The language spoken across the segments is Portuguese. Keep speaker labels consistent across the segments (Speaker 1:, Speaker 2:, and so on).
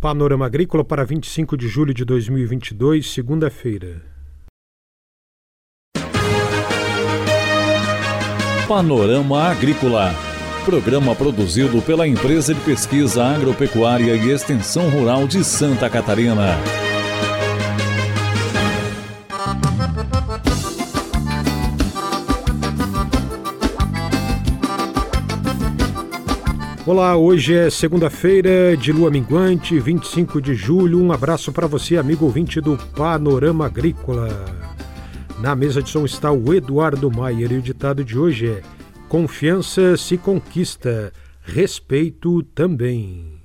Speaker 1: Panorama Agrícola para 25 de julho de 2022, segunda-feira.
Speaker 2: Panorama Agrícola. Programa produzido pela Empresa de Pesquisa Agropecuária e Extensão Rural de Santa Catarina.
Speaker 1: Olá, hoje é segunda-feira de lua minguante, 25 de julho. Um abraço para você, amigo ouvinte do Panorama Agrícola. Na mesa de som está o Eduardo Maier e o ditado de hoje é: Confiança se conquista, respeito também.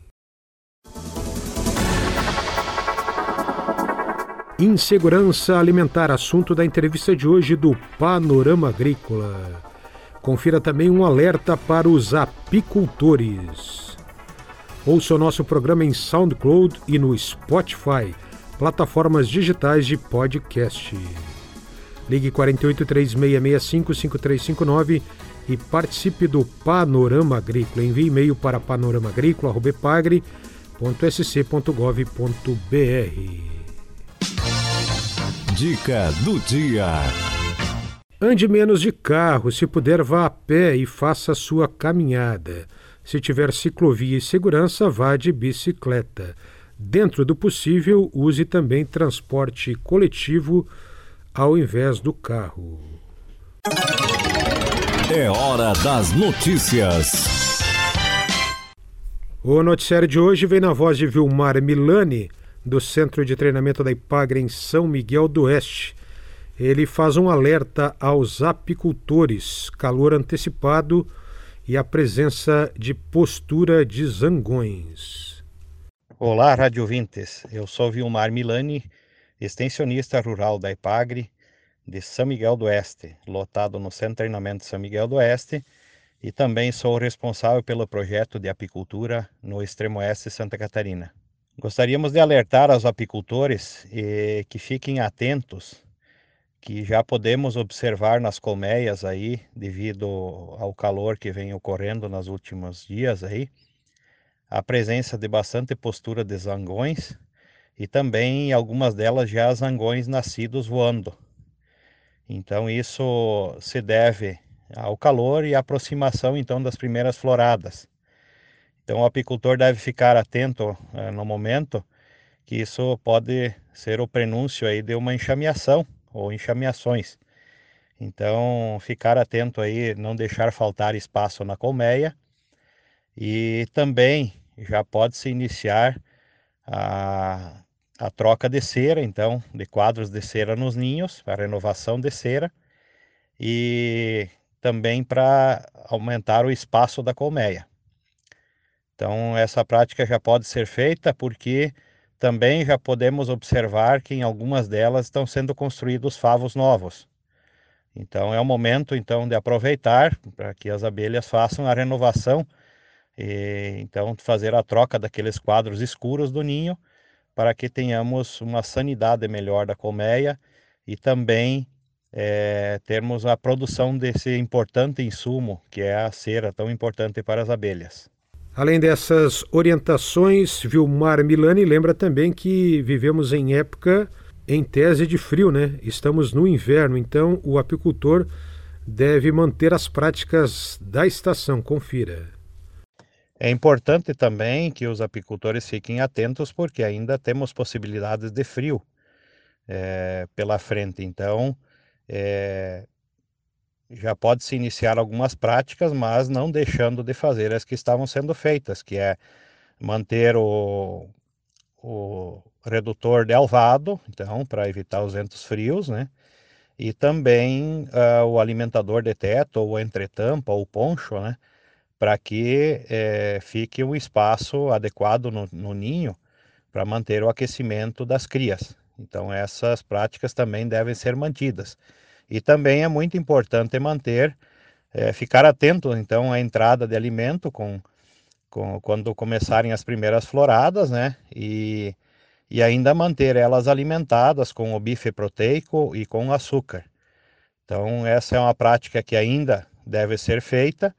Speaker 1: Insegurança alimentar, assunto da entrevista de hoje do Panorama Agrícola. Confira também um alerta para os apicultores. Ouça o nosso programa em SoundCloud e no Spotify, plataformas digitais de podcast. Ligue 48 3665 5359 e participe do Panorama Agrícola. Envie e-mail para panoramaagrícola.sc.gov.br.
Speaker 2: Dica do dia.
Speaker 1: Ande menos de carro, se puder vá a pé e faça sua caminhada. Se tiver ciclovia e segurança, vá de bicicleta. Dentro do possível, use também transporte coletivo ao invés do carro.
Speaker 2: É hora das notícias.
Speaker 1: O noticiário de hoje vem na voz de Vilmar Milani, do Centro de Treinamento da Ipagre em São Miguel do Oeste ele faz um alerta aos apicultores: calor antecipado e a presença de postura de zangões.
Speaker 3: Olá, Rádio Vintes. Eu sou Vilmar Milani, extensionista rural da IPAGRE de São Miguel do Oeste, lotado no Centro de Treinamento de São Miguel do Oeste, e também sou responsável pelo projeto de apicultura no extremo oeste de Santa Catarina. Gostaríamos de alertar aos apicultores eh, que fiquem atentos que já podemos observar nas colmeias aí, devido ao calor que vem ocorrendo nos últimos dias aí, a presença de bastante postura de zangões e também algumas delas já zangões nascidos voando. Então isso se deve ao calor e à aproximação então das primeiras floradas. Então o apicultor deve ficar atento eh, no momento que isso pode ser o prenúncio aí de uma enxameação ou enxameações. Então, ficar atento aí, não deixar faltar espaço na colmeia e também já pode se iniciar a, a troca de cera, então, de quadros de cera nos ninhos, a renovação de cera e também para aumentar o espaço da colmeia. Então, essa prática já pode ser feita porque também já podemos observar que em algumas delas estão sendo construídos favos novos. Então é o momento então de aproveitar para que as abelhas façam a renovação e então fazer a troca daqueles quadros escuros do ninho para que tenhamos uma sanidade melhor da colmeia e também é, termos a produção desse importante insumo que é a cera tão importante para as abelhas.
Speaker 1: Além dessas orientações, Vilmar Milani lembra também que vivemos em época, em tese, de frio, né? Estamos no inverno, então o apicultor deve manter as práticas da estação. Confira.
Speaker 3: É importante também que os apicultores fiquem atentos, porque ainda temos possibilidades de frio é, pela frente. Então, é, já pode se iniciar algumas práticas, mas não deixando de fazer as que estavam sendo feitas, que é manter o, o redutor de alvado, então, para evitar os ventos frios, né? E também uh, o alimentador de teto, ou entretampa, ou poncho, né? Para que eh, fique um espaço adequado no, no ninho para manter o aquecimento das crias. Então, essas práticas também devem ser mantidas. E também é muito importante manter, é, ficar atento então à entrada de alimento com, com, quando começarem as primeiras floradas, né? E, e ainda manter elas alimentadas com o bife proteico e com açúcar. Então, essa é uma prática que ainda deve ser feita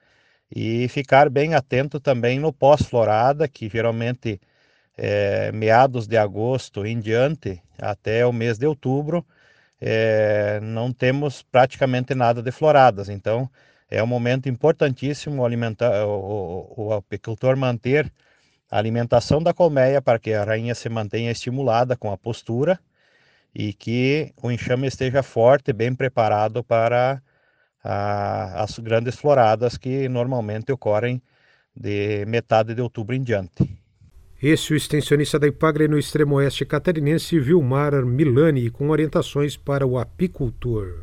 Speaker 3: e ficar bem atento também no pós-florada, que geralmente é, meados de agosto em diante, até o mês de outubro, é, não temos praticamente nada de floradas. Então, é um momento importantíssimo alimentar, o, o, o apicultor manter a alimentação da colmeia para que a rainha se mantenha estimulada com a postura e que o enxame esteja forte, bem preparado para a, as grandes floradas que normalmente ocorrem de metade de outubro em diante.
Speaker 1: Esse é o extensionista da Ipagre no extremo oeste catarinense, Vilmar Milani, com orientações para o apicultor.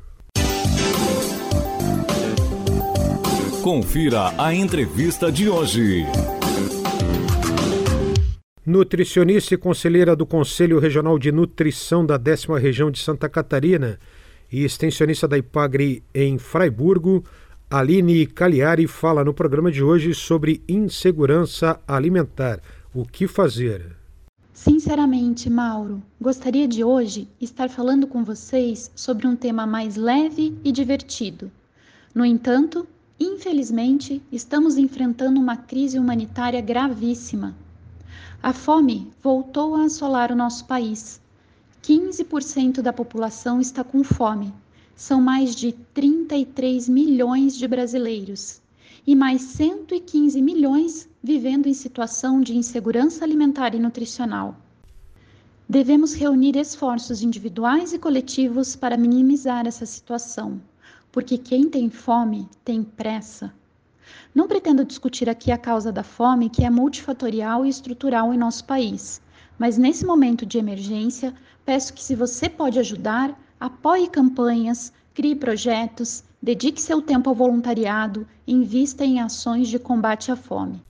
Speaker 2: Confira a entrevista de hoje.
Speaker 1: Nutricionista e conselheira do Conselho Regional de Nutrição da décima região de Santa Catarina e extensionista da Ipagre em Fraiburgo, Aline Cagliari fala no programa de hoje sobre insegurança alimentar. O que fazer?
Speaker 4: Sinceramente, Mauro, gostaria de hoje estar falando com vocês sobre um tema mais leve e divertido. No entanto, infelizmente, estamos enfrentando uma crise humanitária gravíssima. A fome voltou a assolar o nosso país. 15% da população está com fome. São mais de 33 milhões de brasileiros e mais 115 milhões vivendo em situação de insegurança alimentar e nutricional. Devemos reunir esforços individuais e coletivos para minimizar essa situação, porque quem tem fome tem pressa. Não pretendo discutir aqui a causa da fome, que é multifatorial e estrutural em nosso país, mas nesse momento de emergência, peço que, se você pode ajudar, apoie campanhas, crie projetos, dedique seu tempo ao voluntariado, invista em ações de combate à fome.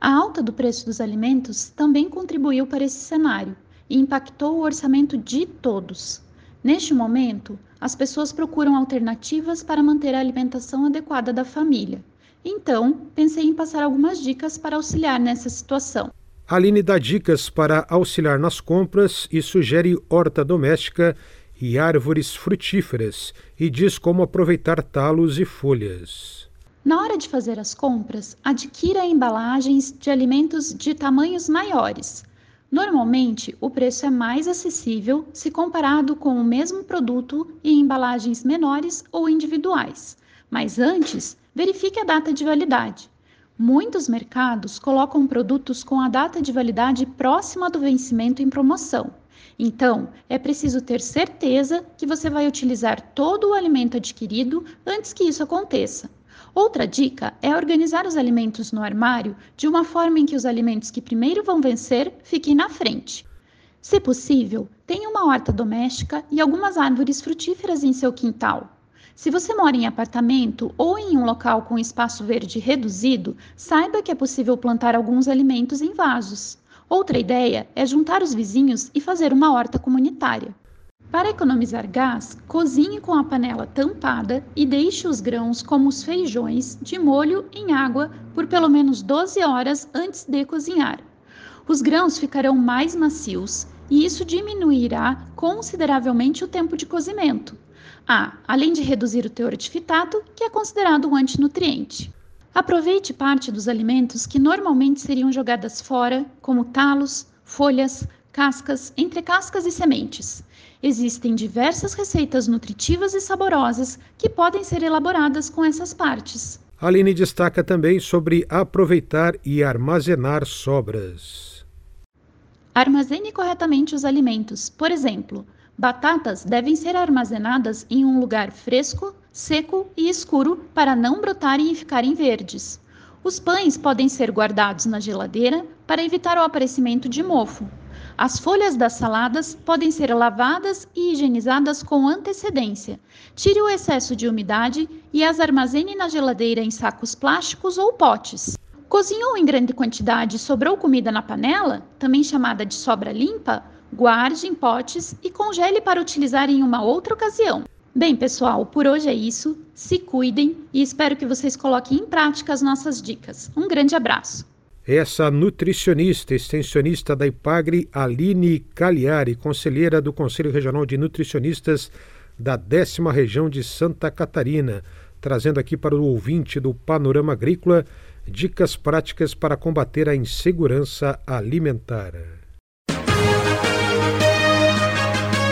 Speaker 4: A alta do preço dos alimentos também contribuiu para esse cenário e impactou o orçamento de todos. Neste momento, as pessoas procuram alternativas para manter a alimentação adequada da família. Então, pensei em passar algumas dicas para auxiliar nessa situação.
Speaker 1: Aline dá dicas para auxiliar nas compras e sugere horta doméstica e árvores frutíferas e diz como aproveitar talos e folhas.
Speaker 4: Na hora de fazer as compras, adquira embalagens de alimentos de tamanhos maiores. Normalmente, o preço é mais acessível se comparado com o mesmo produto em embalagens menores ou individuais. Mas antes, verifique a data de validade. Muitos mercados colocam produtos com a data de validade próxima do vencimento em promoção. Então, é preciso ter certeza que você vai utilizar todo o alimento adquirido antes que isso aconteça. Outra dica é organizar os alimentos no armário de uma forma em que os alimentos que primeiro vão vencer fiquem na frente. Se possível, tenha uma horta doméstica e algumas árvores frutíferas em seu quintal. Se você mora em apartamento ou em um local com espaço verde reduzido, saiba que é possível plantar alguns alimentos em vasos. Outra ideia é juntar os vizinhos e fazer uma horta comunitária. Para economizar gás, cozinhe com a panela tampada e deixe os grãos, como os feijões, de molho em água por pelo menos 12 horas antes de cozinhar. Os grãos ficarão mais macios e isso diminuirá consideravelmente o tempo de cozimento. Ah, além de reduzir o teor de fitato, que é considerado um antinutriente. Aproveite parte dos alimentos que normalmente seriam jogadas fora, como talos, folhas, cascas, entre cascas e sementes. Existem diversas receitas nutritivas e saborosas que podem ser elaboradas com essas partes.
Speaker 1: Aline destaca também sobre aproveitar e armazenar sobras.
Speaker 4: Armazene corretamente os alimentos. Por exemplo, batatas devem ser armazenadas em um lugar fresco, seco e escuro para não brotarem e ficarem verdes. Os pães podem ser guardados na geladeira para evitar o aparecimento de mofo. As folhas das saladas podem ser lavadas e higienizadas com antecedência. Tire o excesso de umidade e as armazene na geladeira em sacos plásticos ou potes. Cozinhou em grande quantidade e sobrou comida na panela, também chamada de sobra limpa? Guarde em potes e congele para utilizar em uma outra ocasião. Bem, pessoal, por hoje é isso. Se cuidem e espero que vocês coloquem em prática as nossas dicas. Um grande abraço.
Speaker 1: Essa nutricionista, extensionista da IPAGRE, Aline Cagliari, conselheira do Conselho Regional de Nutricionistas da décima região de Santa Catarina, trazendo aqui para o ouvinte do Panorama Agrícola Dicas práticas para combater a insegurança alimentar.